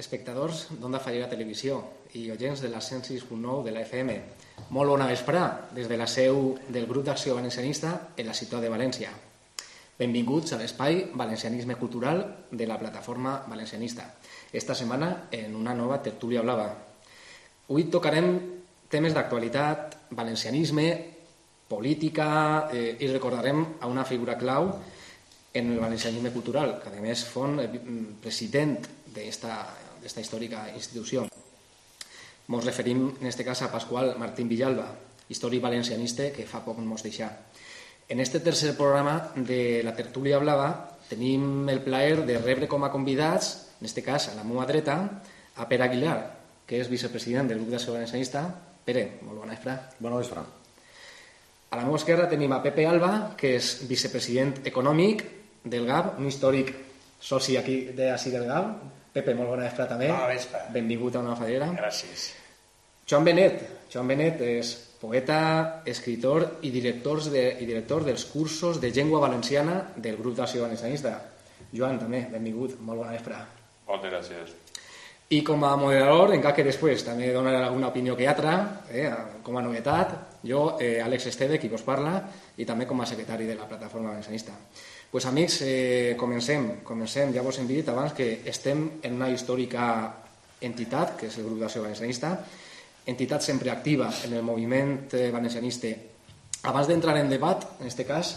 espectadors d'Onda Fallera Televisió i oients de la 106.9 de la FM. Molt bona vesprà des de la seu del grup d'acció valencianista en la ciutat de València. Benvinguts a l'espai Valencianisme Cultural de la plataforma valencianista. Esta setmana en una nova tertúlia blava. Avui tocarem temes d'actualitat, valencianisme, política eh, i recordarem a una figura clau en el valencianisme cultural, que a més fon president d'esta històrica institució. Ens referim en aquest cas a Pasqual Martín Villalba, històric valencianista que fa poc ens deixà. En este tercer programa de la tertúlia blava tenim el plaer de rebre com a convidats, en aquest cas a la meva dreta, a Pere Aguilar, que és vicepresident del grup d'acció valencianista. Pere, molt bona vespre. Bona vespre. A la meva esquerra tenim a Pepe Alba, que és vicepresident econòmic del GAP, un històric soci aquí de així del GAP. Pepe, molt bona vespre també. Bona vespre. Benvingut a una fadera. Gràcies. Joan Benet. Joan Benet és poeta, escritor i director, de, i director dels cursos de llengua valenciana del grup d'acció valencianista. Joan, també, benvingut, molt bona vespre. Moltes gràcies. I com a moderador, encara que després també donaré alguna opinió que altra, eh, com a novetat, jo, eh, Àlex Esteve, qui vos parla, i també com a secretari de la plataforma valencianista. pues, amics, eh, comencem, comencem. Ja vos hem dit abans que estem en una històrica entitat, que és el grup d'acció valencianista, entitat sempre activa en el moviment eh, valencianista. Abans d'entrar en debat, en aquest cas,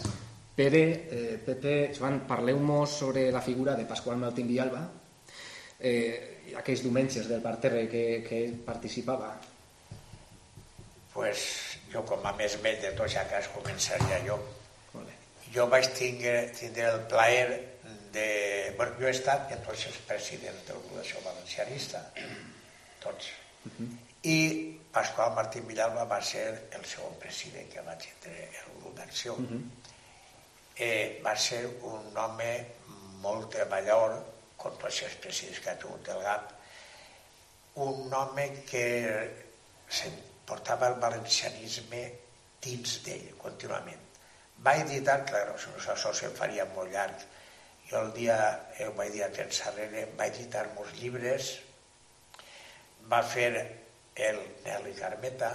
Pere, eh, Pepe, Joan, parleu-nos sobre la figura de Pasqual Martín Villalba, eh, aquells diumenges del parterre que, que participava. pues, jo com a més vell de tots, ja que es començaria jo, jo vaig tindre, tindre el plaer de... Bueno, jo he estat entonces president del grup d'acció valencianista, tots. Uh -huh. I Pasqual Martín Villalba va ser el segon president que va tindre el grup d'acció. Uh -huh. eh, va ser un home molt treballador, com tots els presidents que ha tingut el GAP, un home que se portava el valencianisme dins d'ell contínuament. Va editar, clar, si no això se'n faria molt llarg, jo el dia, eh, ho vaig dir a temps darrere, va editar molts llibres, va fer el Nelly Carmeta,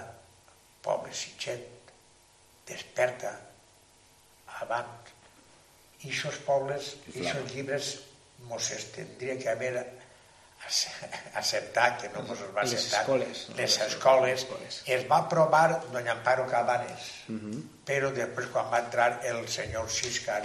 Pobre Sitxet, Desperta, Avant, i aquests pobles, i aquests llibres mos es tindria que haver acceptat, que no mos va Les acceptar, escoles. les escoles, escoles. es va aprovar doña Amparo Cabanes, Uh -huh. però després quan va entrar el senyor Siscar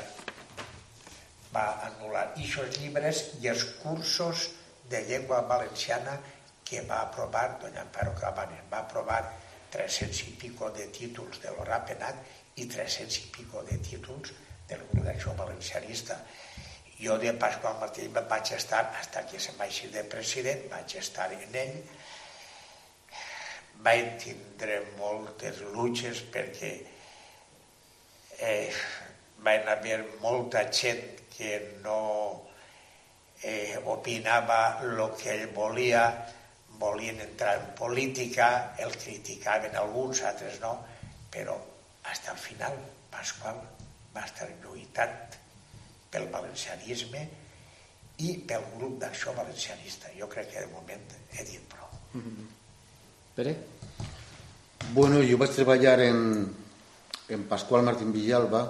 va anul·lar aquests llibres i els cursos de llengua valenciana que va aprovar doña Amparo Cabanes. Va aprovar 300 i pico de títols de l'Horà Penat i 300 i pico de títols del grup d'acció valencianista. Jo de Pasqual Martí vaig estar, fins que se'n va de president, vaig estar en ell, vaig tindre moltes luches perquè eh, van haver molta gent que no eh, opinava el que ell volia, volien entrar en política, el criticaven alguns, altres no, però fins al final Pasqual va estar lluitant pel valencianisme i pel grup d'acció valencianista. Jo crec que de moment he dit prou. Pere? Bueno, jo vaig treballar en, en Pasqual Martín Villalba,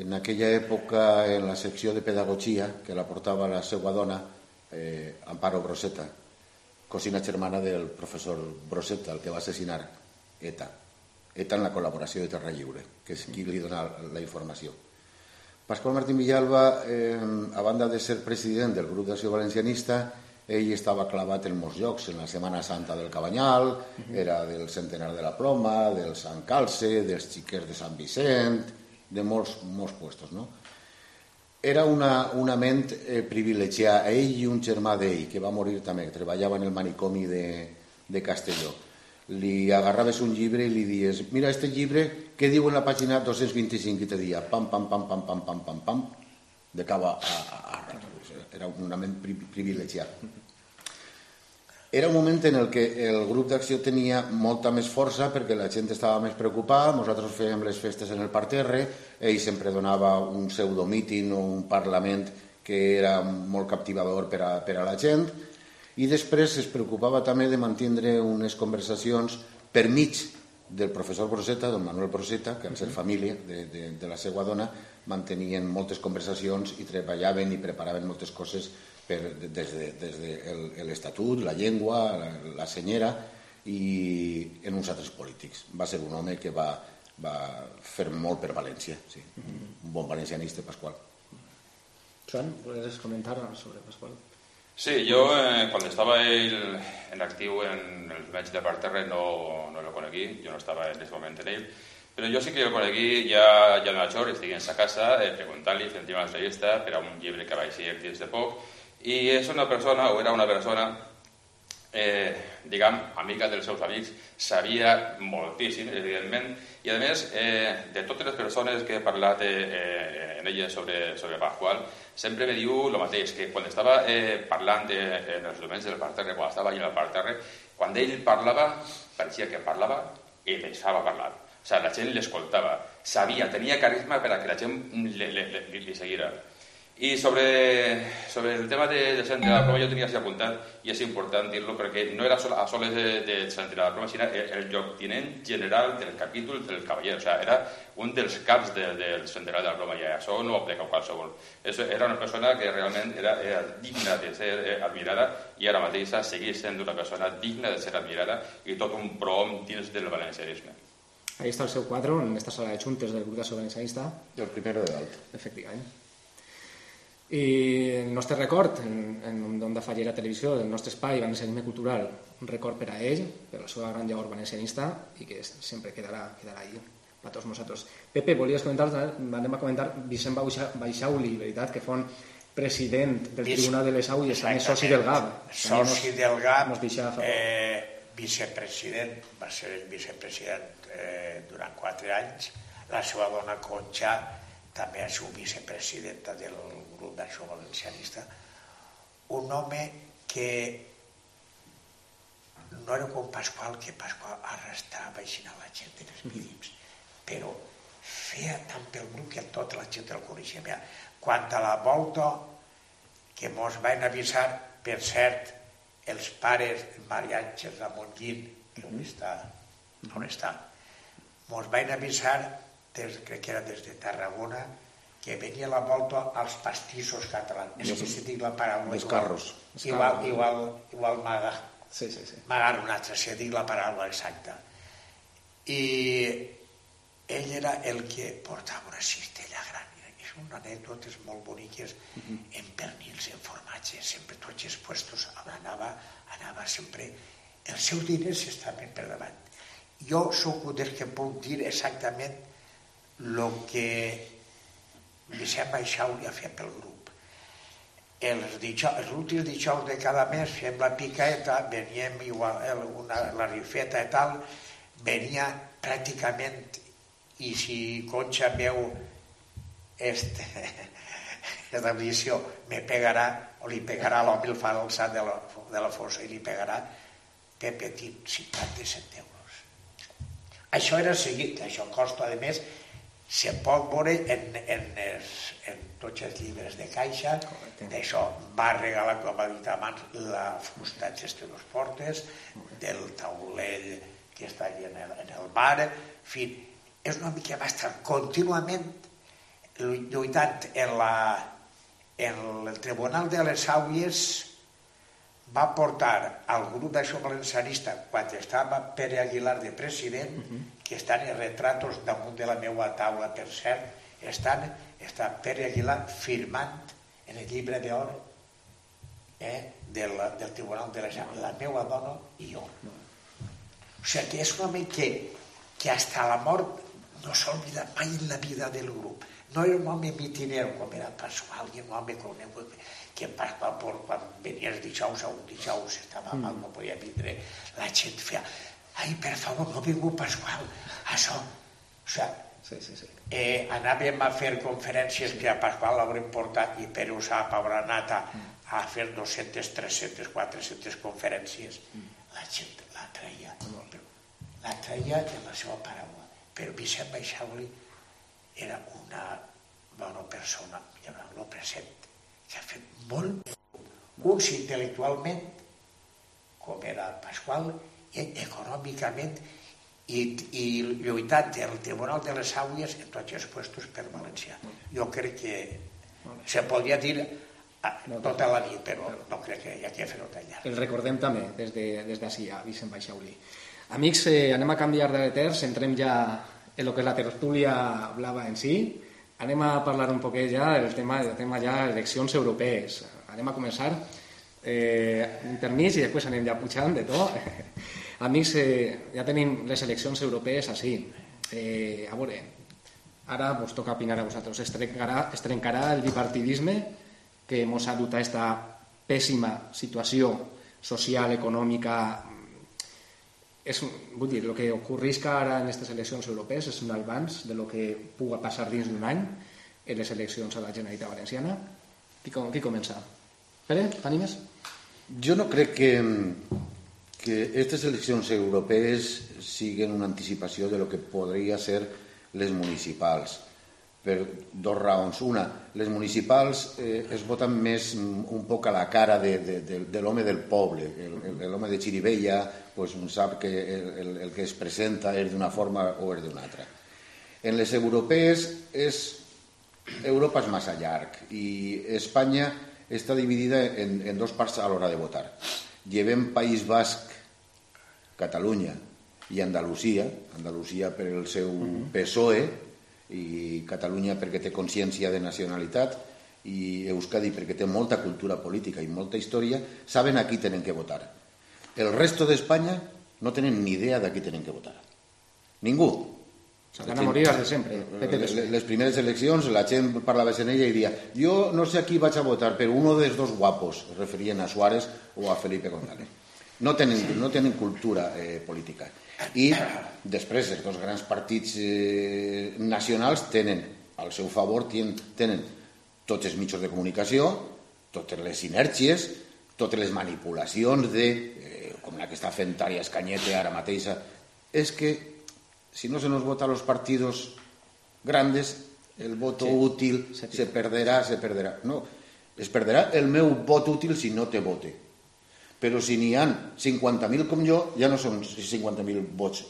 en aquella època en la secció de pedagogia, que la portava la seva dona, eh, Amparo Broseta, cosina germana del professor Broseta, el que va assassinar ETA. ETA en la col·laboració de Terra Lliure, que és qui li dona la informació. Pasqual Martín Villalba, eh, a banda de ser president del grup d'acció valencianista, ell estava clavat en molts llocs, en la Setmana Santa del Cabanyal, era del Centenar de la Ploma, del Sant Calce, dels xiquers de Sant Vicent, de molts, molts puestos, no? Era una, una ment eh, privilegiada, ell i un germà d'ell, que va morir també, treballava en el manicomi de, de Castelló. Li agarraves un llibre i li dies, mira, este llibre, què diu en la pàgina 225 que te dia? Pam, pam, pam, pam, pam, pam, pam, pam, de cava a, a, a Era un moment pri privilegiat. Era un moment en el que el grup d'acció tenia molta més força perquè la gent estava més preocupada, nosaltres fèiem les festes en el parterre, ell sempre donava un pseudomíting o un parlament que era molt captivador per a, per a la gent, i després es preocupava també de mantindre unes conversacions per mig del professor Broseta, don Manuel Broseta, que al ser família de, de, de la seva dona, mantenien moltes conversacions i treballaven i preparaven moltes coses per, des de, des de l'Estatut, la llengua, la, la senyera i en uns altres polítics. Va ser un home que va, va fer molt per València, sí. un bon valencianista, Pasqual. Joan, ¿puedes comentar sobre Pascual? Sí, yo eh, cuando estaba él en activo en el match de Parterre no, no lo coneguí, yo no estaba en ese momento en él, però jo sí que el coneguí ja, ja de major, estic en sa casa, eh, preguntant-li, fent una entrevista per a un llibre que vaig llegir dins de poc, i és una persona, o era una persona, eh, diguem, amiga dels seus amics, sabia moltíssim, evidentment, i a més, eh, de totes les persones que he parlat eh, en ella sobre, sobre Pasqual, sempre me diu el mateix, que quan estava eh, parlant de, en els domens del parterre, quan estava allà al parterre, quan ell parlava, pareixia que parlava i deixava parlar. O sigui, la gent l'escoltava, sabia, tenia carisma per a que la gent li, li, li, li seguira. I sobre, sobre el tema de, de Sant de la Prova jo tenia així apuntat i és important dir-lo perquè no era a soles de, de Sant de la Prova sinó el, el lloctinent general del capítol del cavaller, o sigui, era un dels caps del de, de Sant de la Prova i això no ho aplica qualsevol. Eso era una persona que realment era, era digna de ser eh, admirada i ara mateixa segueix sent una persona digna de ser admirada i tot un prom dins del valencianisme. Ahí está el seu quadre, en esta sala de juntes del grup de valencianista. El primero de dalt. Efectivament. I el nostre record en, en Onda Fallera Televisió, el nostre espai valencianisme cultural, un record per a ell, per la seva gran llavor valencianista i que sempre quedarà, quedarà ahí per tots nosaltres. Pepe, volies comentar, anem a comentar Vicent Baixauli, veritat, que fon president del Tribunal de les Aules, també soci del GAB. Soci del GAB, eh, vicepresident, va ser el vicepresident eh, durant quatre anys, la seva dona Conxa també ha sigut vicepresidenta del grup d'acció valencianista, un home que no era com Pasqual, que Pasqual arrastrava així a la gent dels mínims, però feia tant pel grup que tota la gent el coneixia. Mira, quan a la volta que mos van avisar, per cert, els pares mariatges de Montllín, que on està, on està, mos van avisar des, crec que era des de Tarragona, que venia la volta als pastissos catalans. És que si dic la paraula... Els carros. Igual, igual, igual m'aga... Sí, sí, sí. Una altra, si dic la paraula exacta. I ell era el que portava una cistella gran. És una anècdotes molt boniques uh -huh. en pernils, en formatge, sempre tots els puestos anava, anava sempre... Els seus diners estaven per davant. Jo sóc un dels que puc dir exactament el que Vicent Baixau li ha fet pel grup. Els, dijous, els últims dijous de cada mes fem la picaeta, veníem igual, una, la rifeta i tal, venia pràcticament, i si Concha veu este, esta visió, me pegarà, o li pegarà l'home, el fa l'alçat de, la, de la fossa i li pegarà per petit 57 euros. Això era seguit, això costa, a més, se pot veure en, en, els, en tots els llibres de caixa, d'això va regalar, com ha dit abans, la fusta de dos portes, del taulell que està allà en el, en el bar, en fi, és una mica va estar contínuament lluitant en, la, en el Tribunal de les Àuies va portar al grup d'acció valencianista quan estava Pere Aguilar de president, uh -huh. Que estan els retratos damunt de la meva taula, per cert, estan, està Pere Aguilar firmant en el llibre d'or eh, del, del Tribunal de la Generalitat, la meva dona i jo. O sigui que és un home que, que hasta la mort no s'oblida mai en la vida del grup. No era un home mitinero com era Pasqual, i un home conegut que Pasqual quan venia els dijous a un dijous estava mm. mal, no podia vindre la gent feia ai, per favor, no ha vingut Pasqual això, o sigui sí, sí, sí. Eh, anàvem a fer conferències que a Pasqual l'haurem portat i per usar a Paula Nata mm. a fer 200, 300, 400 conferències mm. la gent la traia la traia en la seva paraula però Vicent Baixauli era una bona persona, no present que ha fet molt uns intel·lectualment com era Pasqual, i econòmicament i, i lluitant el Tribunal de les Àuies en tots els puestos per València. Jo crec que se podria dir tota la nit, però no crec que hi ha que fer-ho tallar. El recordem també des d'ací, de, a Vicent Baixauli. Amics, eh, anem a canviar de terç, entrem ja en el que és la tertúlia blava en si. Anem a parlar un poquet ja del tema, del tema ja eleccions europees. Anem a començar eh, intermís i després anem ja pujant de tot. Amics, eh, ja tenim les eleccions europees així. Eh, a veure, ara vos toca opinar a vosaltres. Es trencarà, es trencarà el bipartidisme que ens ha dut a aquesta pèssima situació social, econòmica, és, vull dir, el que ocorrisca ara en aquestes eleccions europees és un abans de lo que puga passar dins d'un any en les eleccions a la Generalitat Valenciana. Qui, qui comença? Pere, t'animes? Jo no crec que, que aquestes eleccions europees siguin una anticipació de lo que podria ser les municipals per dos raons. Una, les municipals eh, es voten més un poc a la cara de, de, de, de l'home del poble. L'home de Xirivella pues, sap que el, el, el que es presenta és d'una forma o és d'una altra. En les europees és... Europa és massa llarg i Espanya està dividida en, en dos parts a l'hora de votar. Llevem País Basc, Catalunya i Andalusia, Andalusia per el seu PSOE, i Catalunya perquè té consciència de nacionalitat i Euskadi perquè té molta cultura política i molta història, saben a qui tenen que votar. El resto d'Espanya no tenen ni idea de qui tenen que votar. Ningú. Van a morir de sempre. Les, les primeres eleccions la gent parlava en ella i dia jo no sé a qui vaig a votar, però uno dels dos guapos, es referien a Suárez o a Felipe González. No tenen, no tenen cultura eh, política. I després els dos grans partits eh, nacionals tenen al seu favor tenen, tenen tots els mitjans de comunicació, totes les sinergies, totes les manipulacions de, eh, com la que està fent Arias Cañete ara mateixa, és que si no se nos vota a los partidos grandes, el voto sí, útil sí. se perderà, se perderà. No, es perderà el meu vot útil si no te vote però si n'hi han 50.000 com jo, ja no són 50.000 vots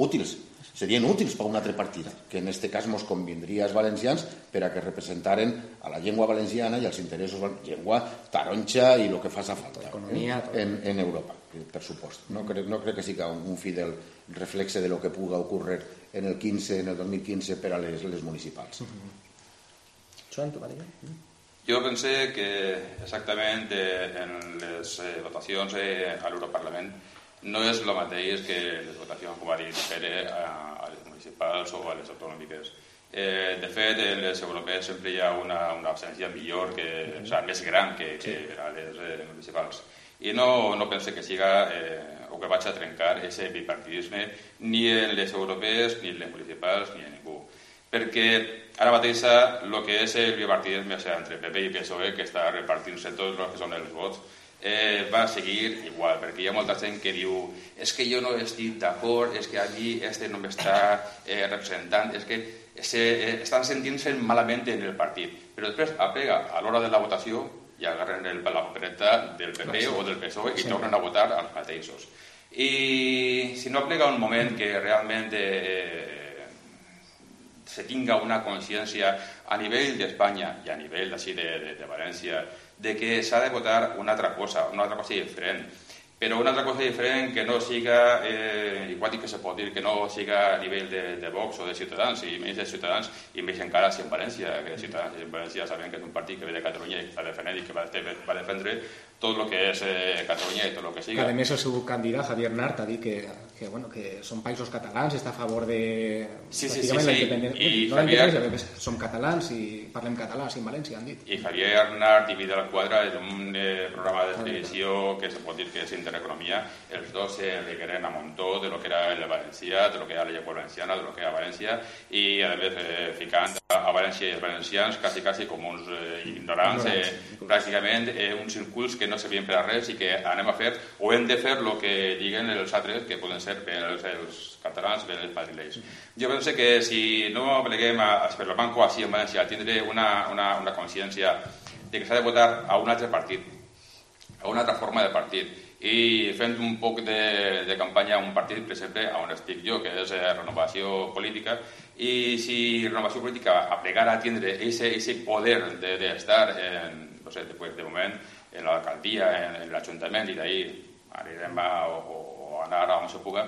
útils, serien útils per un altre partit, que en aquest cas ens convindria als valencians per a que representaren a la llengua valenciana i als interessos de la llengua taronxa i el que faci falta eh? en, en Europa, per supost. No crec, no crec que sigui un fidel reflexe de lo que puga ocórrer en el 15, en el 2015 per a les, les municipals. Uh -huh. Joan, tu, Maria? Jo pense que exactament eh, en les eh, votacions eh, a l'Europarlament no és el mateix que les votacions, com ha dit Pere, a, a les municipals o a les autonòmiques. Eh, de fet, en les europees sempre hi ha una, una absència millor, que, o sigui, més gran que, que a les eh, municipals. I no, no pense que siga eh, o que vaig a trencar aquest bipartidisme ni en les europees, ni en les municipals, ni en ningú perquè ara mateix el que és el bipartidisme o sigui, entre PP i PSOE, que està repartint-se tots els que són els vots, eh, va seguir igual, perquè hi ha molta gent que diu és que jo no estic d'acord, és que a mi este no m'està eh, representant, és que se, eh, estan sentint-se malament en el partit. Però després aplega a l'hora de la votació i agarren el, la papereta del PP o del PSOE i sí. tornen a votar als mateixos. I si no aplega un moment que realment eh, se tinga una consciència a nivell d'Espanya i a nivell de, de, de València de que s'ha de votar una altra cosa, una altra cosa diferent però una altra cosa diferent que no siga, eh, igual que se pot dir, que no siga a nivell de, de Vox o de Ciutadans, i més de Ciutadans, i més encara si en València, que Ciutadans en València sabem que és un partit que ve de Catalunya i que està defendent i que va, va defendre tot el que és eh, Catalunya i tot el que siga. A més, el seu candidat, Javier Nart, ha dit que, que, bueno, que són països catalans, està a favor de... Sí, sí, sí, sí. I no Javier... som catalans i parlem català, sí, en València, han dit. I Javier Nart i Vidal Quadra és un eh, programa de televisió que se pot dir que és Intereconomia, els dos se requeren a muntó de lo que era el Valencià, de lo que era la llengua valenciana, de lo que era València, i a més eh, ficant a València i els valencians quasi, quasi com uns eh, ignorants, eh, pràcticament eh, uns circuits que no servien per a res i que anem a fer, o hem de fer el que diguen els altres, que poden ser bé els, els catalans, bé els madrilenys. Jo penso que si no pleguem a, a Esperlomanco així en València, tindré una, una, una consciència de que s'ha de votar a un altre partit, a una altra forma de partit, i fent un poc de, de campanya a un partit, per exemple, on estic jo, que és eh, Renovació Política, i si Renovació Política aplegara a tindre ese poder d'estar, de, de en, no sé, de, de moment, en l'alcaldia, en, en l'Ajuntament, i d'ahir anirem a, o, o anar a on se puga,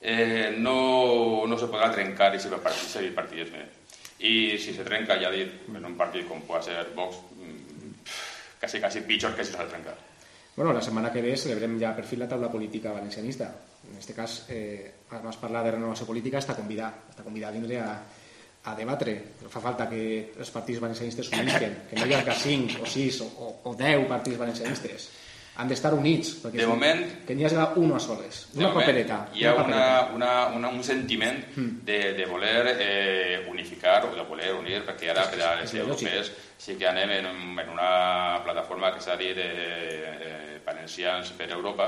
eh, no, no se podrà trencar i ser partidisme. I si se trenca, ja dit, en un partit com pot ser Vox, mm, quasi, quasi pitjor que si no se trenca. Bueno, la setmana que ve celebrem ja per fi la taula política valencianista. En aquest cas, eh, además parlar de renovació política està convidat, està convidat a vindre a, a debatre. Però fa falta que els partits valencianistes s'unisquen, que no hi hagi 5 o 6 o, o 10 partits valencianistes. Han d'estar units, perquè de moment, que n'hi hagi una soles, una moment, papereta. Hi ha una, una, papereta. una, una, un sentiment Hmm. de, de voler eh, unificar o de voler unir, perquè ara per a les europees sí que anem en, un- en una plataforma que s'ha dit eh, eh, valencians per Europa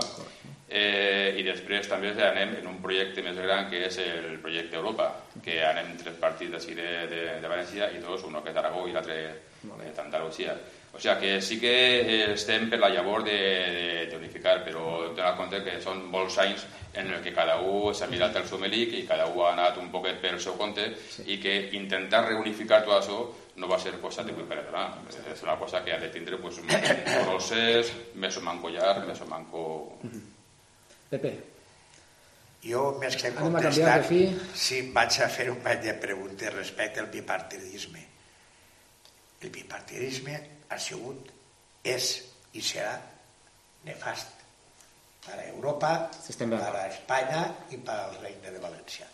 eh, i després també anem en un projecte més gran que és el projecte Europa, que anem tres partits d'ací de, de, de València i dos, un que és d'Aragó i l'altre eh, d'Andalusia. O sigui que sí que eh, estem per la llavor de, de, de unificar, però tenir en compte que són molts anys en el que cada un s'ha mirat el seu melic i cada un ha anat un poquet pel seu compte sí. i que intentar reunificar tot això no va ser cosa de per demà. És una cosa que ha de tindre pues, un procés, més o manco llarg, més o manco... Pepe, Jo, més que a contestar, sí, vaig a fer un parell de preguntes respecte al bipartidisme. El bipartidisme ha sigut, és i serà nefast para Europa, Estem d'acord. para Espanya i per al Regne de València.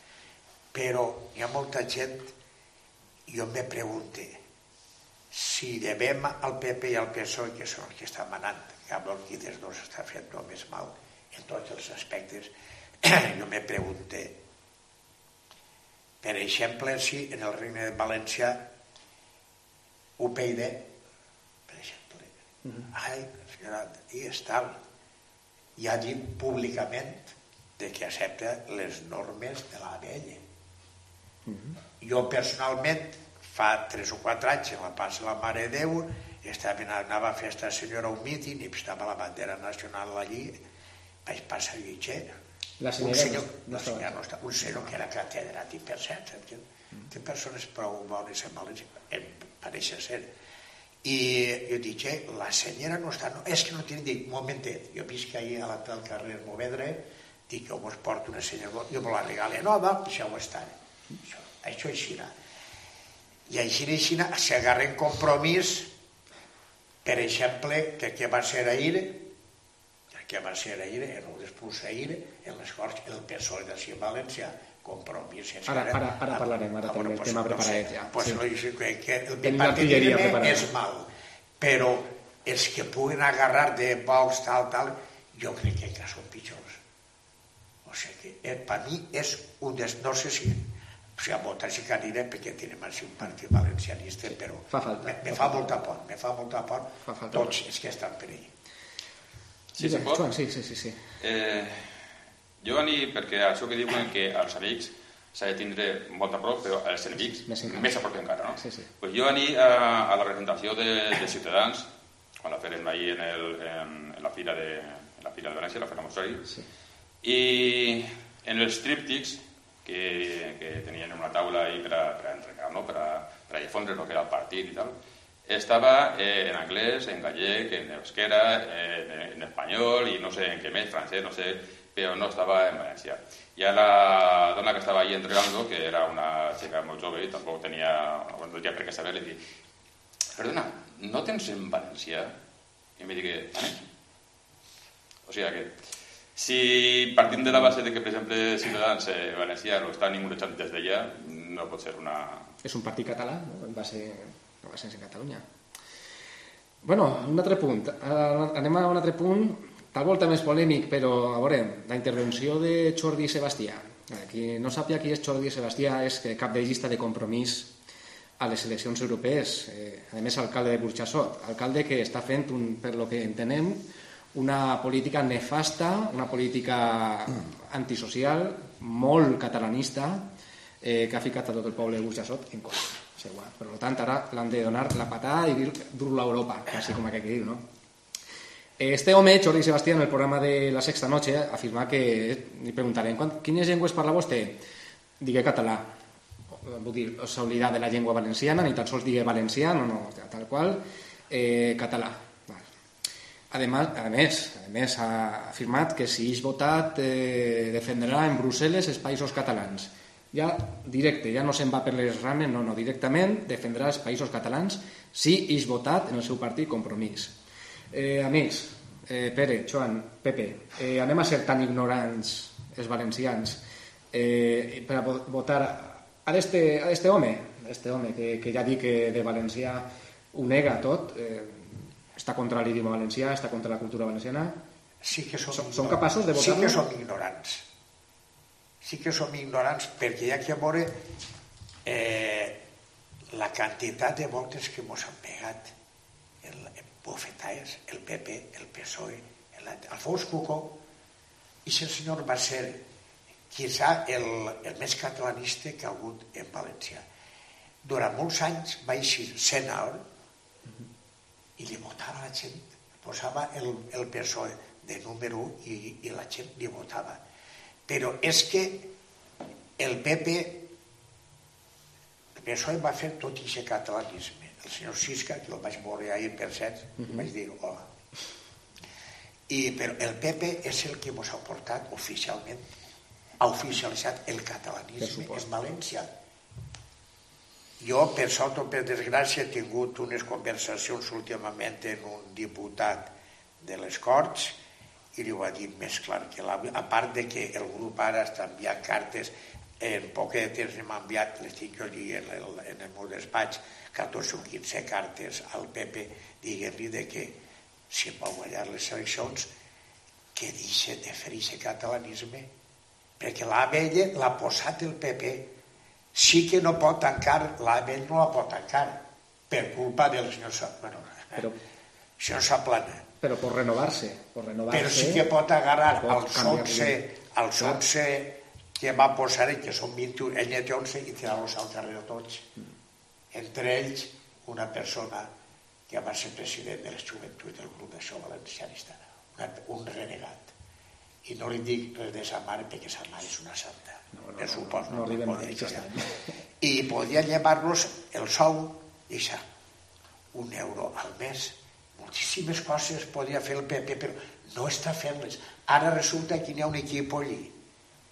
Però hi ha molta gent, jo me pregunte, si devem al PP i al PSOE, que són els que estan manant, que amb qui dels dos està fent només mal en tots els aspectes, jo me pregunte, per exemple, si en el Regne de València UPyD, per exemple, ai, senyora, i és tal, i ha dit públicament de que accepta les normes de l'ABL. Jo personalment, fa 3 o 4 anys, en la passa la Mare de Déu, estava, anava a fer esta senyora un míting i estava la bandera nacional allí, vaig passar "Eh, La un senyora senyor, no estava. senyora, no està, un senyor que era catedràtic per cert, que té persones prou bones en València, em pareix ser. I jo dic, eh, la senyora no està, no, és que no tiene, dic, un momentet, jo visc ahir a la, al carrer Movedre, dic, jo vos porto una senyora, jo me la regale nova, deixeu estar. Això, això així. I així, així, s'agarren compromís, per exemple, que, que va ser ahir, que va ser ahir, en el després ahir, en les Corts, el PSOE de Ciutat València, compromís. sense Ara- ara- ara parlarem, ara Ah, tenim el pues, tema no preparat sé, ja, Pues sí. no, que, que el bipartidisme és mal, però els que puguen agarrar de Vox, tal, tal, jo crec que encara són pitjors. O sigui que eh, per mi és un dels... No sé si... O sigui, votar que aniré perquè tenim així un partit valencianista, però Fa falta, me, me fa fa molta por, me fa molta por Fa falta. tots els que estan per ell. Sí, si pot. Joan, sí, sí, sí, sí. Eh, jo ani, perquè això que diuen que els amics s'ha de tindre molt a prop, però els enemics Més encara. més a prop encara, no? Sí, sí. Pues jo ani a, a la presentació de, de Ciutadans, quan la feren ahir en, el, en, en, la fira de, en la fira de València, la Mostrari, Sí. i en els tríptics que, que tenien una taula ahí per a, per a entregar, no? per, a, per a difondre el que era el partit i tal, estava eh, en anglès, en gallec, en euskera, en, en espanyol i no sé en què més, francès, no sé, però no estava en valencià. I a la dona que estava ahí entregando, que era una xica molt jove i tampoc tenia, no tenia per què saber, li dic, perdona, no tens en valencià? I em dic, ¿vale? O sigui que si partim de la base de que, per exemple, Ciutadans eh, Valencià lo està ningunejant des d'allà, no pot ser una... És un partit català, no? en base, en base en Catalunya. Bueno, un altre punt. Uh, anem a un altre punt, tal volta més polèmic, però a veure, la intervenció de Jordi Sebastià. Eh, Qui no sàpia qui és Jordi Sebastià és que cap de llista de compromís a les eleccions europees, eh, a més alcalde de Burxassot, alcalde que està fent, un, per lo que entenem, una política nefasta, una política antisocial, molt catalanista, eh, que ha ficat a tot el poble de Burxassot en contra seua. Per tant, ara l'han de donar la patada i dir dur-lo a Europa, així com aquell que diu, no? Este home, Jordi Sebastián, en el programa de La Sexta Noche, afirma que... Li preguntarem, quines llengües parla vostè? Digué català. Vull dir, s'ha oblidat de la llengua valenciana, ni tan sols digué valencià, no, no, tal qual, eh, català. Además, a més, a més, ha afirmat que si és votat eh, defendrà en Brussel·les els països catalans. Ja directe, ja no se'n va per les rames, no, no, directament defendrà els països catalans si és votat en el seu partit Compromís. Eh, amics, eh, Pere, Joan, Pepe, eh, anem a ser tan ignorants els valencians eh, per a votar a este, a este home, a este home que, que ja dic que de valencià ho nega tot, eh, està contra l'idioma valencià, està contra la cultura valenciana. Sí que som, som, som capaços de votar Sí que som ignorants. Sí que som ignorants perquè hi ha que veure eh, la quantitat de voltes que ens han pegat el, el bofetaes, el PP, el PSOE, el Alfons Cucó, i si el senyor va ser quizà el, el més catalanista que ha hagut en València. Durant molts anys va eixir Senador, i li votava la gent, posava el, el PSOE de número 1 i, i la gent li votava. Però és que el PP, el PSOE va fer tot i aquest catalanisme. El senyor Sisca, que el vaig veure ahir per set, uh -huh. vaig dir, hola. I, però el PP és el que ens ha portat oficialment, ha oficialitzat el catalanisme en València jo, per sort o per desgràcia, he tingut unes conversacions últimament amb un diputat de les Corts i li ho ha dit més clar que la... A part de que el grup ara està enviant cartes, en poc de temps m'ha enviat, les tinc jo allí en el, en el meu despatx, 14 o 15 cartes al PP diguent-li de que si vol guanyar les eleccions que deixi de fer aquest catalanisme perquè la vella l'ha posat el PP sí que no pot tancar, l'AMEL no la pot tancar, per culpa del senyor. Bueno, però, senyor Saplana. Però pot renovar-se. Pot renovar però sí que pot agarrar els 11, els 11 que va posar ell, que són 21, ell té 11 i tirar-los al carrer de tots. Mm. Entre ells, una persona que va ser president de les joventuts del grup d'això valencianista, un renegat. I no li dic res de sa mare perquè sa mare és una santa no, no. No, no, no no, no, no, I podia llevar-los el sou, deixar un euro al mes. Moltíssimes coses podia fer el PP, però no està fent-les. Ara resulta que hi ha un equip allí.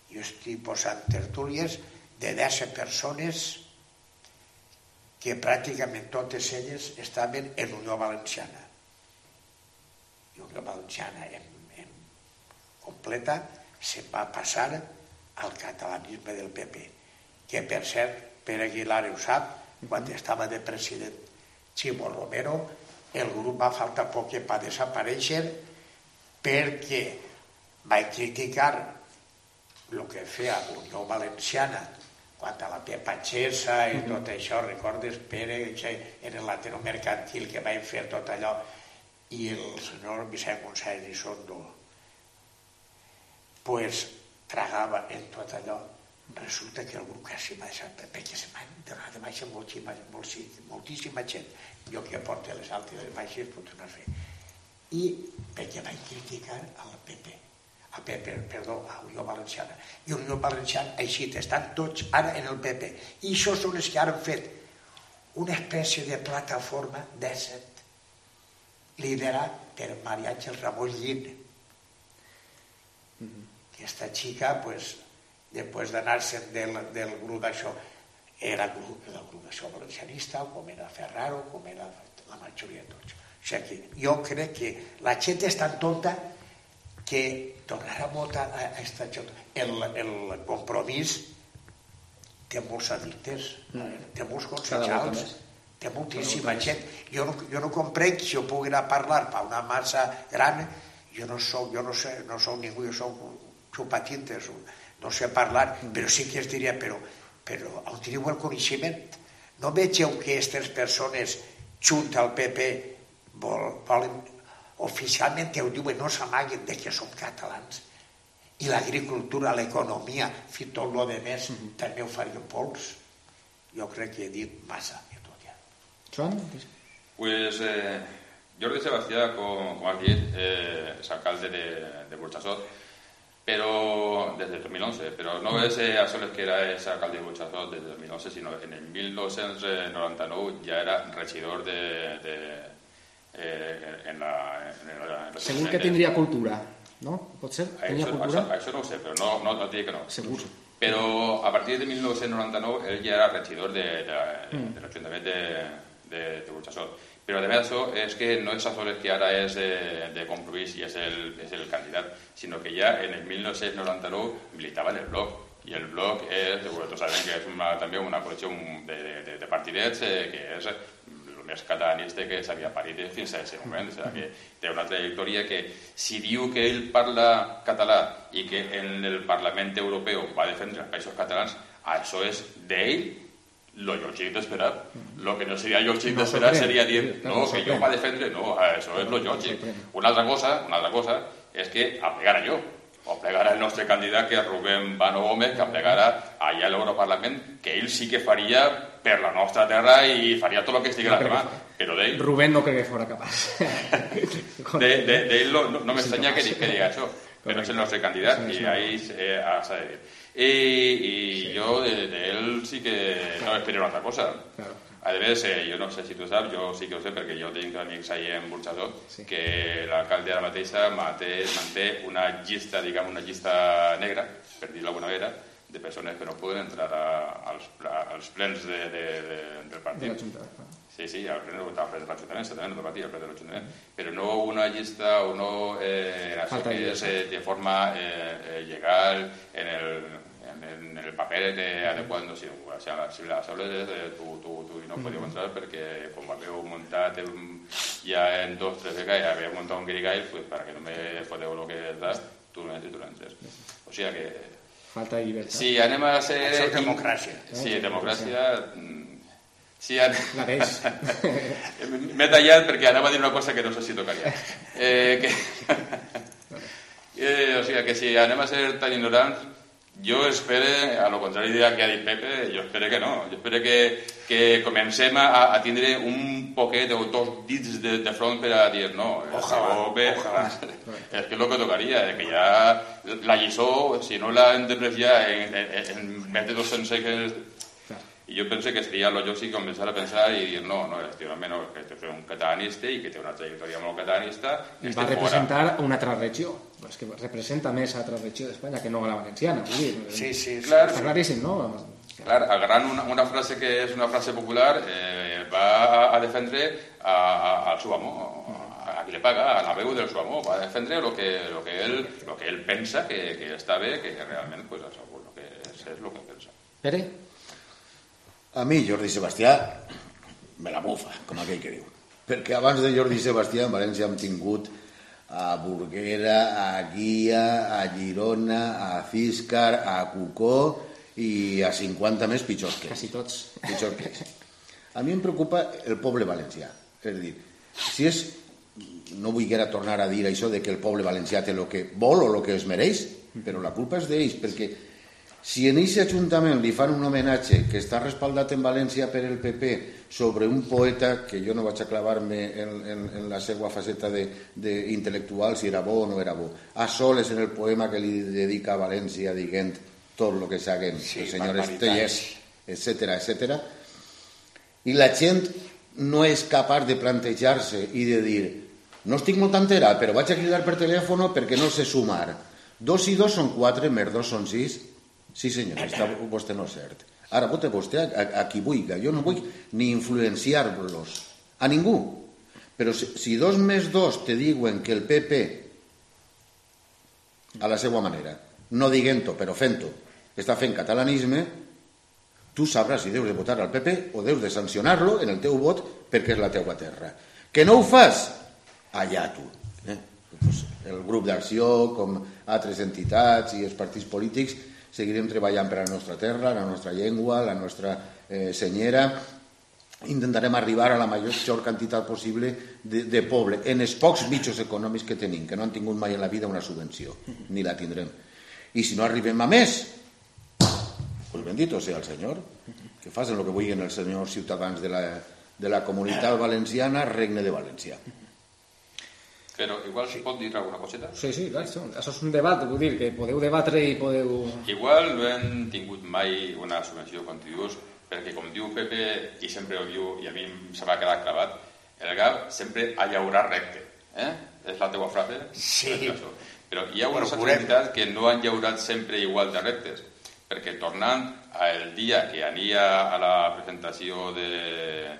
Jo estic posant tertúlies de 10 persones que pràcticament totes elles estaven en Unió Valenciana. I Unió Valenciana en, en completa se va passar al catalanisme del PP, que per cert, Pere Aguilar ho sap, quan estava de president Ximo Romero, el grup va faltar poc que va desaparèixer perquè va criticar el que feia Unió Valenciana quan a la Pepa Xesa i tot això, recordes, Pere, en el latero mercantil que va fer tot allò, i el senyor Vicent González i Sondo, pues tragava en tot allò, resulta que algú quasi m'ha deixat perquè se m'ha enterrat de baixa moltíssima, moltíssima gent. Jo que porto les altes i les baixes pot anar a fer. I perquè vaig criticar al PP, a PP, perdó, a Unió Valenciana. I Unió Valenciana, així, estan tots ara en el PP. I això són els que ara han fet una espècie de plataforma d'èxit liderat per Maria Àngel Ramon Llin. Mm -hmm esta xica, pues, després d'anar-se'n del, del grup d'això, era el grup, del grup d'això valencianista, com era Ferraro, com era la majoria de tots. O sigui que jo crec que la gent és tan tonta que tornarà votar a, a esta gent. El, el compromís té molts addictes, mm. té molts consellals, té moltíssima gent. Jo no, jo no comprenc si jo pugui anar a parlar per una massa gran, jo no soc, jo no sé, no soc ningú, jo soc xupatintes, no sé parlar, però sí que es diria, però, però on teniu el coneixement? No vegeu que aquestes persones junt al PP vol, volen, oficialment ho diuen, no s'amaguen de que som catalans. I l'agricultura, l'economia, fins tot el de més, mm -hmm. també ho farien pols. Jo crec que he dit massa de tot ja. Joan? Pues, eh, Jordi Sebastià, com, com has dit, eh, és alcalde de, de Burxassot, però des del 2011, però no eh, a soles que era és alcalde de Burxassot des del 2011, sinó en el 1999 ja era regidor de, de, eh, en, la, en, la, en la Segur que tindria cultura, no? Pot ser? Tenia això, cultura? això, això no ho sé, però no, no, no et que no. Segur. Però a partir de 1999 ell ja era regidor de, de, mm. de l'Ajuntament de, de, de Burxassot. A més això és que no és a soles que ara és de, de compromís i és el, és el candidat, sinó que ja en el 1999 militava en el bloc. I el bloc és, tots sabem que és una, també una col·lecció de, de, de partidets eh, que és el més catalanista que s'havia parit fins a aquest moment. O sigui, que té una trajectòria que si diu que ell parla català i que en el Parlament Europeu va defendre els països catalans, això és d'ell lo lògic d'esperar. Lo que no seria lògic No d'esperar sorprèn. seria dir, Sí, clar, no, no que jo sorprèn. va defendre, no, això és lo lògic. sorprèn. Una altra cosa, una altra cosa és que aplegara jo, o aplegara el nostre candidat, que és Rubén Bano Gómez, que aplegara allà a l'Europarlament, que ell sí que faria per la nostra terra i faria tot el que estigui a la crec mà. que Però d'ell Rubén no crec que fora capaç. de, de, de él no, no, no me Sí, extraña no, que, sí. que diga eso, pero es el nuestro candidato Sí, sí. y ahí eh, has de decir. Y, y yo de, de él sí que no espero otra cosa. Claro. Además, eh, jo no sé si tu saps, jo sí que ho sé perquè jo tinc amics ahí en Burxador, Sí. que l'alcalde ara mateixa manté, manté una llista, diguem, una llista negra, per dir-ho d'alguna manera, de persones que no poden entrar a, als, als plens de, de, de, del De partit. clar. Sí, sí, al pleno al ple de l'Ajuntament, certament, no partit, al ple de l'Ajuntament, però no una llista o no eh, això que de és eh, de forma eh, eh, legal en el, en, el paper adequat, no sé, o sigui, si les aules eh, tu, tu, tu no podíeu entrar perquè com haveu muntat en, ja en dos, tres vegades, ja havia muntat un guirigall, pues, para que no me fodeu lo que das, tu no entres, tu no entres. O sigui que Falta de llibertat. si anem a ser... Això és democràcia. Sí, democràcia... mm, Si anem... La d'ells. M'he tallat perquè anava a dir una cosa que no sé si tocaria. Eh, que... eh, o sigui, que si anem a ser tan ignorants, jo espere, a lo contrari del que ha dit Pepe, jo espere que no. Jo espere que, que comencem a, a tindre un poquet o dos dits de, de front per a dir no. eh, Ojalà, això ve- ojalà. És que és el que tocaria, eh, que ja la lliçó, si no l'han de prefiar en, en, en més de 200 segles. I jo penso que seria lo lògic començar a pensar i dir no, no, home no, que és un catalanista i que té una trajectòria molt catalanista I va fora. representar una altra regió. És que representa més altra regió d'Espanya que no a la valenciana. Vull dir, Sí, sí, sí. Clar, Està claríssim, no? Clar, agarrant una, una frase que és una frase popular, eh, va a defendre a, a, al seu amo, a, qui le paga, a la veu del seu amo, va a defendre lo que, lo que, él, lo que él pensa que, que està bé, que realment pues, això, pues, lo que és, és lo que pensa. Pere? A mi, Jordi Sebastià, me la bufa, com aquell que diu. Perquè abans de Jordi Sebastià, en València hem tingut a Burguera, a Guia, a Girona, a Císcar, a Cucó i a 50 més pitjors que. Quasi tots. pitjor que. A mi em preocupa el poble valencià. És a dir, si és... No vull ara tornar a dir això de que el poble valencià té el que vol o el que es mereix, però la culpa és d'ells, perquè si en aquest ajuntament li fan un homenatge que està respaldat en València per el PP sobre un poeta que jo no vaig a clavar-me en, en, en la seva faceta d'intel·lectual si era bo o no era bo, a soles en el poema que li dedica a València dient tot el que saguen Sí, el senyor. Estellers, etc etc. I la gent no és capaç de plantejar-se i de dir no estic molt enterat, però vaig a cridar per telèfon perquè no sé sumar. Dos i dos són quatre, més dos són sis. Sí, senyor, està vostè no cert. Ara vota vostè a, a, a qui vulgui. Jo no vull ni influenciar-los. A ningú. Però si, si dos més dos te diuen que el PP, a la seva manera, no diguent-ho, però fent-ho, està fent catalanisme, tu sabràs si deus de votar al PP o deus de sancionar-lo en el teu vot perquè és la teua terra. Que no ho fas? Allà tu. Eh? Pues el grup d'acció, com altres entitats i els partits polítics, seguirem treballant per a la nostra terra, la nostra llengua, la nostra eh, senyera, intentarem arribar a la major quantitat possible de, de poble, en els pocs mitjos econòmics que tenim, que no han tingut mai en la vida una subvenció, ni la tindrem. I si no arribem a més, pues bendito sea el Senyor, que facin el que vulguin els senyors ciutadans de la, de la comunitat valenciana, regne de València. Però igual si pot dir alguna coseta? Sí, sí, clar, això, això és un debat, vull dir, que podeu debatre i podeu... Igual no hem tingut mai una subvenció dius, perquè com diu Pepe, i sempre ho diu, i a mi se m'ha quedat clavat, el GAP sempre ha llaurat recte. Eh? És la teua frase? Sí. Això. Però hi ha unes Procurem. entitats que no han llaurat sempre igual de rectes, perquè tornant al dia que ania a la presentació de,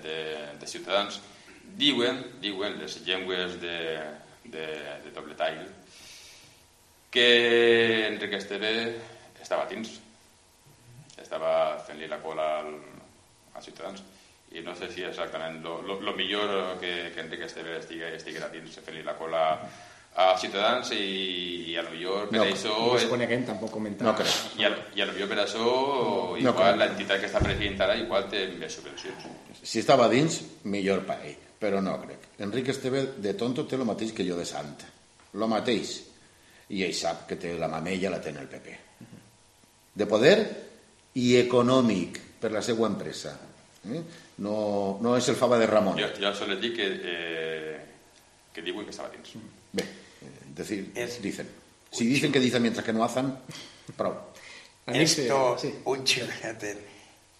de, de Ciutadans, diuen, diuen les llengües de, de, de doble tall, que Enrique Esteve estava dins, estava fent-li la cola al, als ciutadans i no sé si exactament lo, lo, lo millor que, que Enrique Esteve estigui, estiguera dins fent-li la cola als ciutadans i, i a lo millor per No, això No es coneguem, tampoc comentar. No crec. i a, i a lo millor per això No igual crec. l'entitat que està presidint ara igual té més subvencions Si estava dins, millor per ell, però no crec. Enric Esteve de tonto té el mateix que jo de sant. Lo mateix. I ell sap que té la mamella la té en el PP. De poder i econòmic per la seva empresa. Eh? No, no és el fava de Ramon. jo, jo solo dic que, eh, que diuen que estava dins Bé, eh, decir, Es- dicen. Si dicen que dicen mientras que no hacen, prou. Esto, sí. un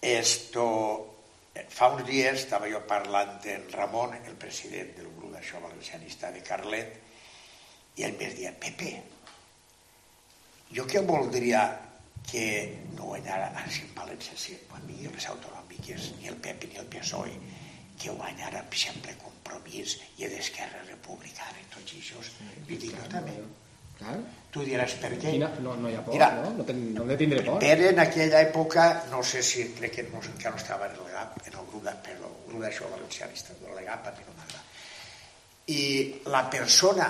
esto, fa uns dies estava jo parlant amb Ramon, el president del grup d'això valencianista de Carlet, i ell em deia, Pepe, jo que voldria que no guanyara així en València, sí, a mi les autonòmiques, ni el PP ni el PSOE, que guanyara, per exemple, Compromís i d'Esquerra Republicana i tots això. I dic, jo també. Clar. Tu diràs per què? Quina, no, no hi ha por, Mira, no? No, ten, no hem de tindre por. Pere en aquella època, no sé si crec que no, encara no estava en el GAP, en el grup de, però, el grup d'això valencianista, el GAP a mi no m'agrada. I la persona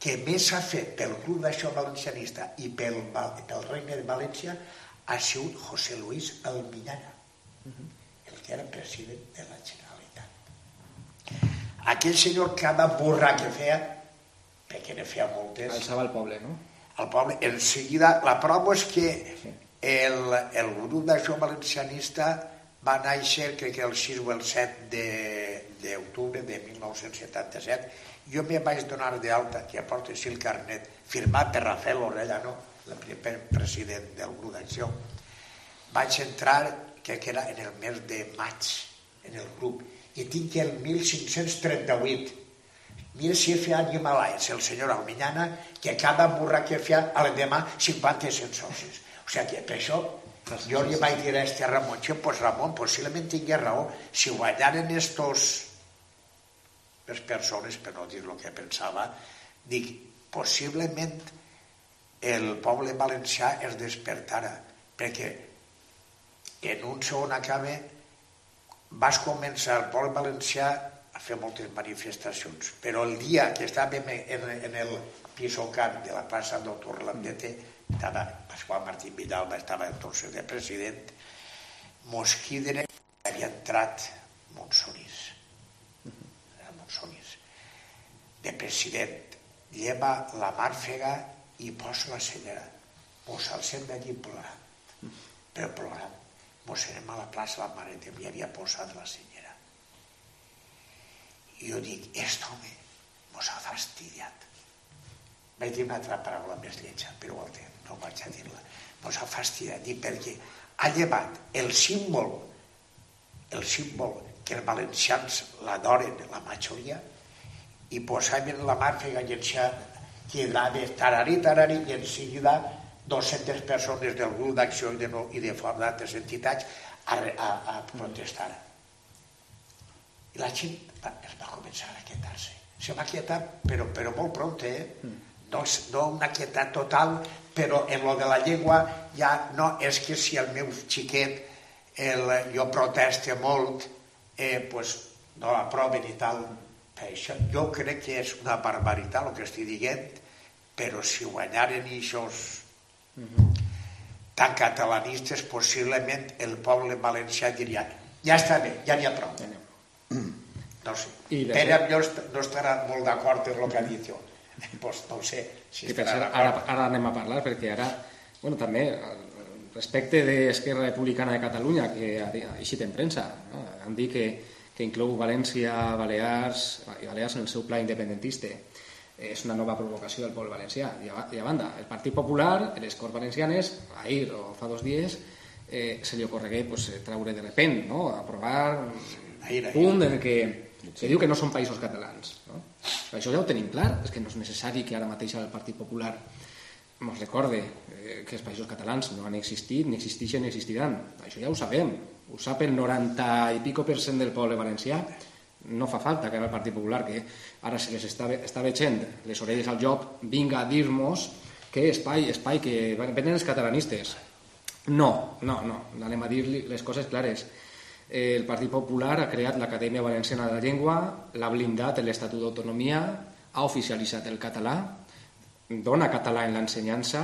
que més ha fet pel club d'això valencianista i pel, pel Regne de València ha sigut José Luis Almiñana, el que era president de la Generalitat. Aquell senyor cada burra que feia, perquè ne feia moltes, Alçava el poble, no? al poble. En seguida, la prova és que el, el grup d'això valencianista va néixer, crec que el 6 o el 7 de- d'octubre de, de 1977. Jo me vaig donar d'alta, que aporta sí el carnet, firmat per Rafael Orellano, el primer president del grup d'acció. Vaig entrar, crec que era en el mes de maig, en el grup, i tinc el 1538. Mira si feia ni Himalaias, el senyor Alminyana, que cada burra que feia, a l'endemà, 50 100 socis. O sigui que per això jo li vaig dir a este Ramon, "Che, pues Ramon, possiblement tingués raó, si guanyaren estos les persones, per no dir el que pensava, dic, possiblement el poble valencià es despertara, perquè en un segon acabe vas començar el poble valencià fer moltes manifestacions, però el dia que estàvem en, en el pisocat de la plaça Doctor Landete, estava Pasqual Martín Vidalba, estava entonces de president, Mosquidre havia entrat Monsonís, era Monsonís, de president, lleva la màrfega i posa la senyora. Mos alcem d'allí plorant, però plorant. Mos anem a la plaça, la mare de mi havia posat la senyora. I jo dic, este home mos ha fastidiat. Vaig dir una altra paraula més lletja, però ho té, no vaig a dir-la. Mos ha fastidiat, dic, perquè ha llevat el símbol, el símbol que els valencians l'adoren, la majoria, i posaven la màrfega i ens quedava tarari, tarari, i en seguida 200 persones del grup d'acció i de, no, i de d'altres entitats a, a, a protestar. I la gent es va començar a quietar-se. Se va quietar, però, però molt pront, eh? No, és- no una quietat total, però en lo de la llengua ja no, és que si el meu xiquet el, jo proteste molt, eh, pues, no l'aproven i tal. Això jo crec que és una barbaritat el que estic dient, però si guanyaren eixos tan catalanistes, possiblement el poble valencià diria ja està bé, ja n'hi ha prou. Ja n'hi ha No sé. I la Pere est- no estarà molt d'acord amb el que ha dit jo. Pues no sé si per estarà això ara, d'acord. ara anem a parlar, perquè ara, bueno, també, respecte d'Esquerra Republicana de Catalunya, que ha eixit en premsa, no? han dit que, que inclou València, Balears i Balears en el seu pla independentista. és una nova provocació del poble valencià. I a, i a banda, el Partit Popular, les Corts Valencianes, ahir o fa dos dies, eh, se li ocorregué pues, traure de repent, no? aprovar Ahir, ahir. punt en el que, diu que no són països catalans. No? Això ja ho tenim clar, és que no és necessari que ara mateix el Partit Popular ens recorde eh, que els països catalans no han existit, ni existeixen, ni existiran. Això ja ho sabem. Ho sap el 90 i pico per cent del poble valencià. No fa falta que ara el Partit Popular, que ara se les està, està veient les orelles al joc, vinga a dir-nos que espai, espai, que venen els catalanistes. No, no, no. Anem a dir les coses clares. Eh, El Partit Popular ha creat l'Acadèmia Valenciana de la Llengua, l'ha blindat l'Estatut d'Autonomia, ha oficialitzat el català, dona català en l'ensenyança,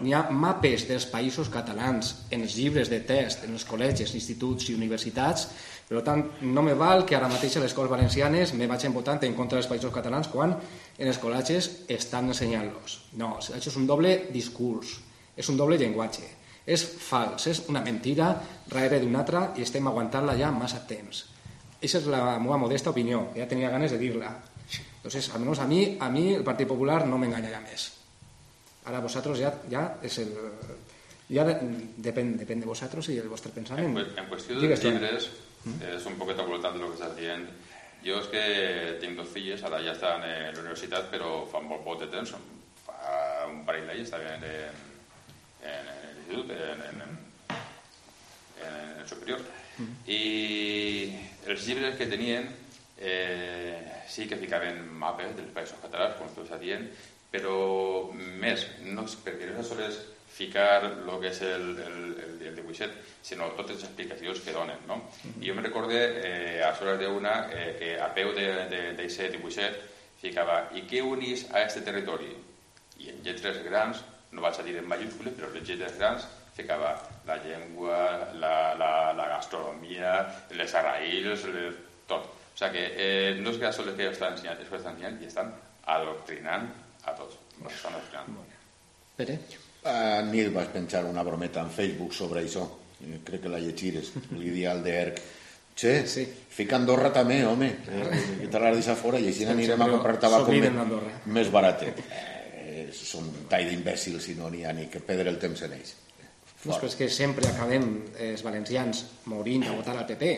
n'hi ha mapes dels països catalans en els llibres de test, en els col·legis, instituts i universitats, per tant, no me val que ara mateix a les escoles valencianes me vagin votant en contra dels països catalans quan en els col·legis estan ensenyant-los. No, això és un doble discurs, és un doble llenguatge, és fals, és una mentira darrere d'una altra i estem aguantant-la ja massa temps. Aquesta és la meva modesta opinió, que ja tenia ganes de dir-la. Entonces, almenys a mi, a mi el Partit Popular no m'enganya ja més. Ara vosaltres ja, ja és el... Ja de, depèn, depèn de vosaltres i el vostre pensament. En, en qüestió dels Digues, llibres, és un poquet al voltant de lo que estàs dient. Jo és que tinc dos filles, ara ja estan a la universitat, però fa molt poc de temps, fa un parell d'anys estaven en, en, en l'institut, en, en, en, en el superior. I els llibres que tenien eh, sí que ficaven mapes dels països catalans, com tu estàs dient, però més, no, perquè no sols ficar el que és el, el, el, el dibuixet, sinó totes les explicacions que donen. No? I jo me recorde eh, a sobre d'una eh, que a peu d'aquest dibuixet ficava i què unís a este territori? I en lletres grans, no vaig a dir en mayúscules, però en lletres grans ficava la llengua, la, la, la gastronomia, les arraïls, les, tot. O sigui que eh, no és que sols que estan ensenyant, és que estan ensenyant i estan adoctrinant a tots. Els estan adoctrinant. Pere? Anil vaig penjar una brometa en Facebook sobre això. Eh, Crec que la llegires. L'ideal d'ERC. Che, Sí. fica Andorra també, home. Eh, que te l'has deixat fora i així anirem a comprar tabaco s'obliden més, més barat. Eh, són un tall d'imbècils i no n'hi ha ni que perdre el temps en ells. No, és que sempre acabem eh, els valencians morint a votar al PP.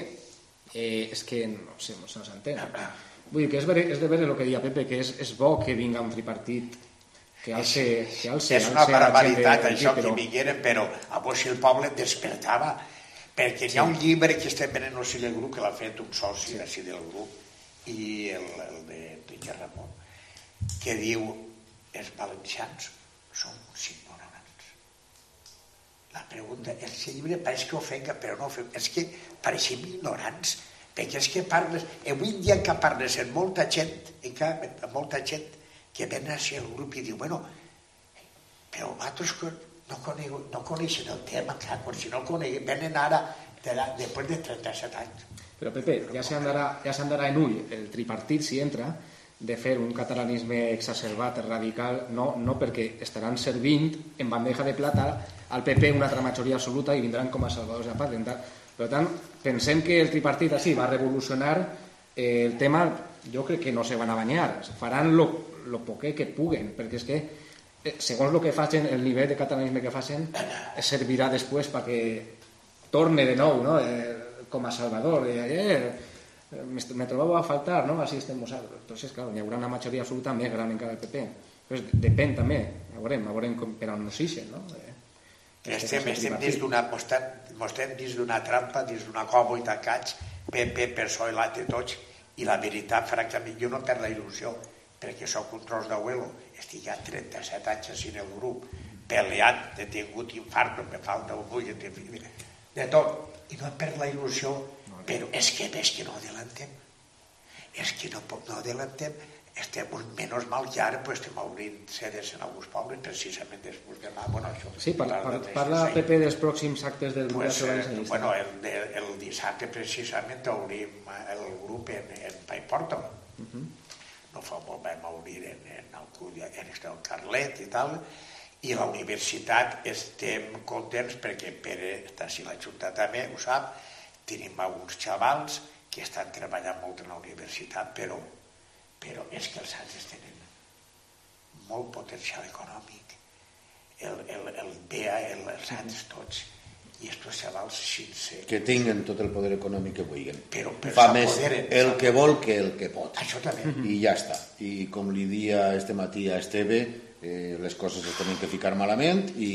Eh, és que no sé, no s'entén. Vull dir que és, ver, és de veure el que deia Pepe, que és, és bo que vinga un tripartit que alce, que alce, és una alce barbaritat de- això que però- vingueren, però avui si el poble despertava, perquè hi ha un llibre que estem venent no sé del grup, que l'ha fet un soci sí. del grup, i el, el de Enrique Ramon, que diu els valencians són uns ignorants. La pregunta, el llibre pareix que ofenga, però no ofenga. És que pareixem ignorants, perquè és que parles, avui en dia que parles amb molta gent, encara amb molta gent que ven així al grup i diu, bueno, però vosaltres que no, conegu, no coneixen el tema, clar, quan si no el coneguin, venen ara, de la, després de 37 anys. Però Pepe, ja s'andarà ja en ull el tripartit si entra de fer un catalanisme exacerbat, radical, no, no perquè estaran servint en bandeja de plata al PP una altra majoria absoluta i vindran com a salvadors de pàtria. Per tant, pensem que el tripartit així va revolucionar eh, el tema, jo crec que no se van a banyar, faran lo, lo poquet que puguen, perquè és que eh, segons el que facin, el nivell de catalanisme que facin, eh, servirà després perquè torne de nou, no? Eh, com a Salvador, ayer eh, me, trobava a faltar, no? Així estem vosaltres. Entonces, claro, hi haurà una majoria absoluta més gran encara del PP. Pues depèn també, a veurem, a veurem com, per on nos ixen, no? Eh, Estem, estem dins d'una, mos estem, mos estem dins d'una trampa, dins d'una cova i tancats, PP, PSOE, l'AT, tots, i la veritat, francament, jo no perd la il·lusió, perquè sóc un tros d'abuelo, estic ja 37 anys així en el grup, peleat, he tingut infarto, me falta un ull, de tot, i no perd la il·lusió, però és que ves que no adelantem, és que no, no adelantem, estem un menys mal que ara pues, estem obrint sedes en alguns pobles precisament després de demà, bueno, això Sí, parla, parla parla. PP dels pròxims actes del Pues, pues, eh, bueno, el, de, el dissabte precisament obrim el grup en, en Paiporto. Uh -huh. No fa molt vam obrir en, en el, Culla- en el Carlet i tal, i la universitat estem contents perquè Pere està així la Junta també, ho sap, tenim alguns xavals que estan treballant molt en la universitat, però, però és que els altres tenen molt potencial econòmic. El, el, el BEA, el, els altres tots, i els professionals sense... Que tinguen tot el poder econòmic que vulguin. Però, però Fa més el que vol que el que pot. Això també. I ja està. I com li dia este matí a Esteve, eh, les coses es tenen que ficar malament i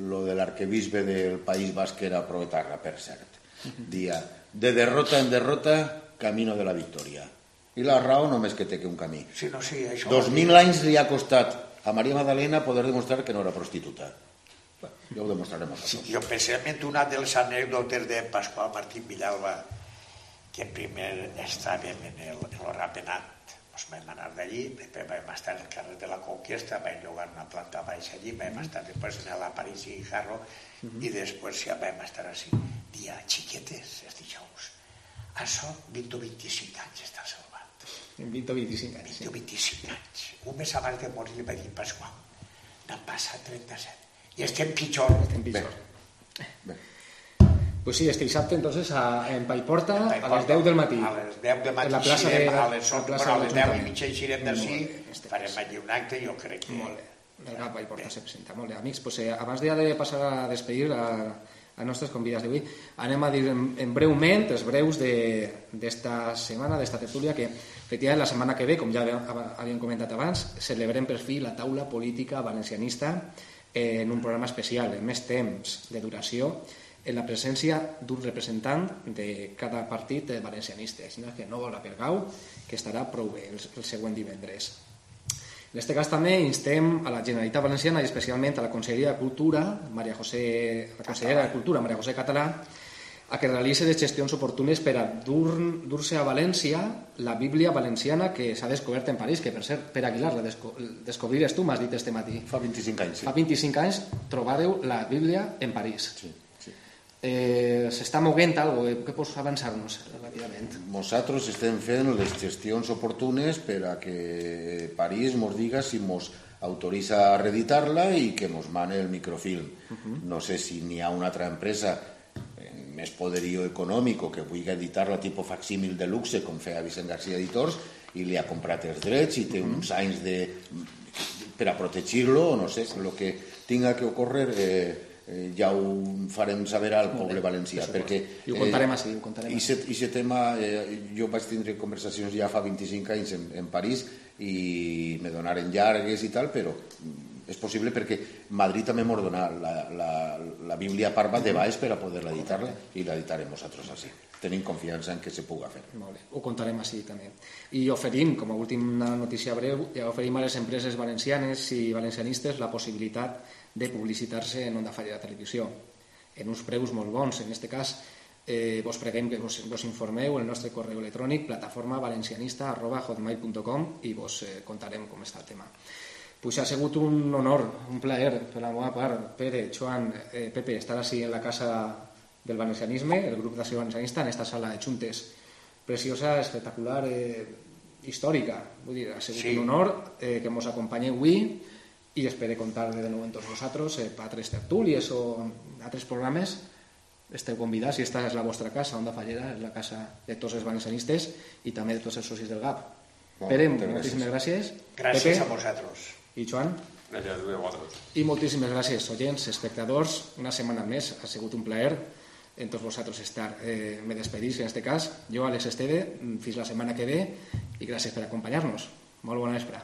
lo de l'arquebisbe del País Basc era proetarra, per cert. Dia, de derrota en derrota, camino de la victòria. I la raó només que té que un camí. Sí, no, sí, això... Dos mil anys li ha costat a Maria Magdalena poder demostrar que no era prostituta. Ja ho demostrarem Sí, jo precisament una de les anècdotes de Pasqual Martín Villalba, que primer estàvem en el, en el Rapenat, doncs vam anar d'allí, després vam estar el carrer de la Conquesta, vam llogar una planta baixa allí, vam estar després en la París i Jarro, i després ja vam estar així. Dia, xiquetes, els dijous. Això 20 o 25 anys està salvat. En 20 o 25 anys. 20 o 25 anys. Un mes abans de morir li va dir Pasqual, n'han passat 37. I estem pitjor. Bé, pitjor. bé. Pues sí, este dissabte entonces a, en Paiporta a les Porta, 10 del matí. A les 10 del matí En la plaça de- a les, la 11, plaça bueno, a de les 10 i mitja eixirem d'ací, farem allí un acte, jo crec que... Molt bé. GAP Paiporta se presenta. Molt bé, amics. Pues, eh, abans ja de passar a despedir a, a nostres convidats d'avui, anem a dir en, en breument els breus de- d'esta setmana, d'esta tertúlia, que efectivament la setmana que ve, com ja havíem comentat abans, celebrem per fi la taula política valencianista eh, en un programa especial, en més temps de duració, en la presència d'un representant de cada partit de valencianistes, no? que no vol la Pergau, que estarà prou bé el, el següent divendres. En aquest cas també instem a la Generalitat Valenciana i especialment a la Conselleria de Cultura, Maria José, la consellera de Cultura, Maria José Català, a que realitzi les gestions oportunes per a dur- dur-se a València la Bíblia valenciana que s'ha descobert en París, que per cert, per Aguilar, la desco descobrires tu, m'has dit este matí. Fa 25 anys, sí. Fa 25 anys trobareu la Bíblia en París. sí. Eh, S'està moguent algo, eh? què pots avançar-nos relativament? Nosaltres estem fent les gestions oportunes per a que París mos diga si mos autoritza a reeditar-la i que mos mane el microfilm. No sé si n'hi ha una altra empresa amb més poderio econòmic o que vulgui editar-la tipus facsímil de luxe com feia Vicent García Editors i li ha comprat els drets i té uns anys de, per a protegir-lo o no sé, el que tinga que ocórrer eh, eh, ja ho farem saber al poble valencià per perquè I ho contarem així, ho contarem i aquest tema eh, jo vaig tindre conversacions ja fa 25 anys en, en París i me donaren llargues i tal però mm, és possible perquè Madrid també donat la, la, la Bíblia parva de baix per a poder-la editar-la i l'editarem nosaltres així. Tenim confiança en que se puga fer. Molt bé, ho contarem així també. I oferim, com a última notícia breu, ja oferim a les empreses valencianes i valencianistes la possibilitat de publicitar-se en Onda Falla de Televisió, en uns preus molt bons. En aquest cas, eh, vos preguem que vos, vos informeu el nostre correu electrònic plataforma valencianista arroba hotmail.com i vos eh, contarem com està el tema. Pues ha sigut un honor, un plaer per la meva part, Pere, Joan, eh, Pepe, estar així en la casa del valencianisme, el grup d'acció valencianista, en esta sala de xuntes preciosa, espectacular, eh, històrica. Vull dir, ha sigut Sí. un honor eh, que ens acompanyeu avui i espero contar de nou amb tots vosaltres eh, per altres tertúlies o altres programes. Esteu convidats i esta és la vostra casa, Onda Fallera, és la casa de tots els valencianistes i també de tots els socis del GAP. Molt, Pere, moltíssimes gràcies. Gràcies Pepe a vosaltres. i Joan. A. I moltíssimes gràcies, oients, espectadors. Una setmana més, ha sigut un plaer en tots vosaltres estar. Eh, me despedís, en este cas, jo, Àlex Esteve, fins la setmana que ve, i gràcies per acompanyar-nos. Molt bona vespre.